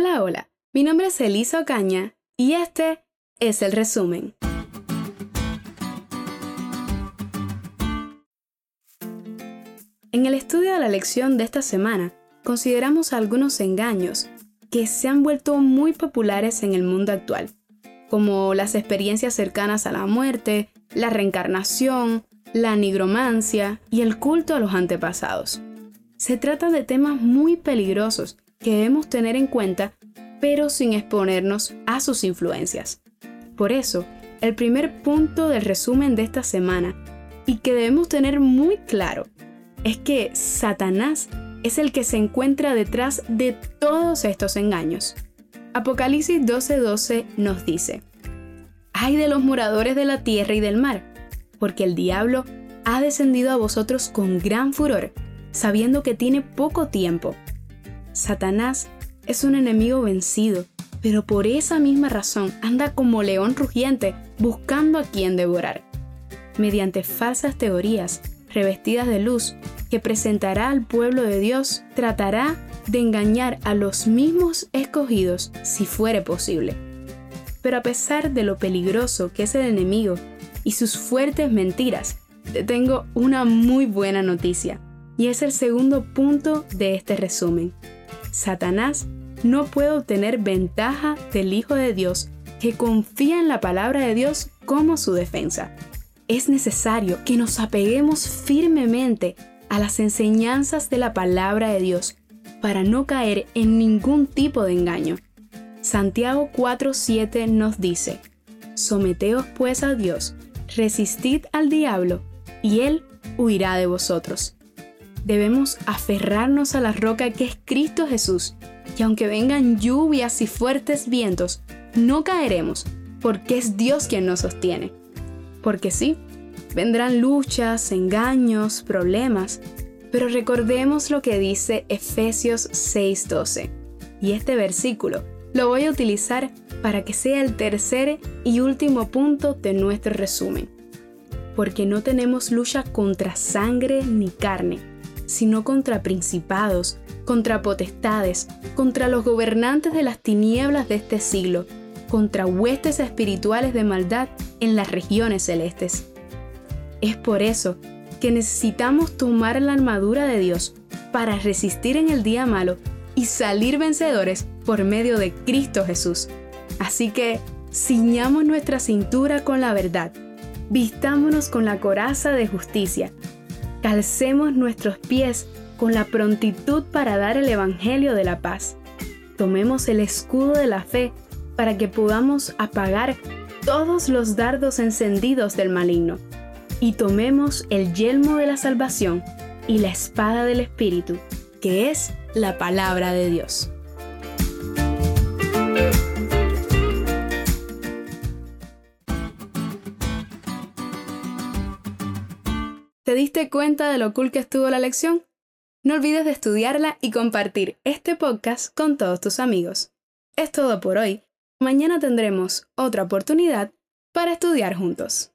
Hola, hola, mi nombre es Elisa Ocaña y este es el resumen. En el estudio de la lección de esta semana, consideramos algunos engaños que se han vuelto muy populares en el mundo actual, como las experiencias cercanas a la muerte, la reencarnación, la nigromancia y el culto a los antepasados. Se trata de temas muy peligrosos que debemos tener en cuenta, pero sin exponernos a sus influencias. Por eso, el primer punto del resumen de esta semana, y que debemos tener muy claro, es que Satanás es el que se encuentra detrás de todos estos engaños. Apocalipsis 12:12 nos dice, Ay de los moradores de la tierra y del mar, porque el diablo ha descendido a vosotros con gran furor, sabiendo que tiene poco tiempo. Satanás es un enemigo vencido, pero por esa misma razón anda como león rugiente buscando a quien devorar. Mediante falsas teorías, revestidas de luz, que presentará al pueblo de Dios, tratará de engañar a los mismos escogidos si fuere posible. Pero a pesar de lo peligroso que es el enemigo y sus fuertes mentiras, te tengo una muy buena noticia, y es el segundo punto de este resumen. Satanás no puede obtener ventaja del Hijo de Dios que confía en la palabra de Dios como su defensa. Es necesario que nos apeguemos firmemente a las enseñanzas de la palabra de Dios para no caer en ningún tipo de engaño. Santiago 4:7 nos dice, Someteos pues a Dios, resistid al diablo, y él huirá de vosotros. Debemos aferrarnos a la roca que es Cristo Jesús, y aunque vengan lluvias y fuertes vientos, no caeremos, porque es Dios quien nos sostiene. Porque sí, vendrán luchas, engaños, problemas, pero recordemos lo que dice Efesios 6:12. Y este versículo lo voy a utilizar para que sea el tercer y último punto de nuestro resumen. Porque no tenemos lucha contra sangre ni carne, sino contra principados, contra potestades, contra los gobernantes de las tinieblas de este siglo, contra huestes espirituales de maldad en las regiones celestes. Es por eso que necesitamos tomar la armadura de Dios para resistir en el día malo y salir vencedores por medio de Cristo Jesús. Así que ciñamos nuestra cintura con la verdad, vistámonos con la coraza de justicia, calcemos nuestros pies con la prontitud para dar el Evangelio de la paz. Tomemos el escudo de la fe para que podamos apagar todos los dardos encendidos del maligno y tomemos el yelmo de la salvación y la espada del Espíritu, que es la palabra de Dios. ¿Te diste cuenta de lo cool que estuvo la lección? No olvides de estudiarla y compartir este podcast con todos tus amigos. Es todo por hoy. Mañana tendremos otra oportunidad para estudiar juntos.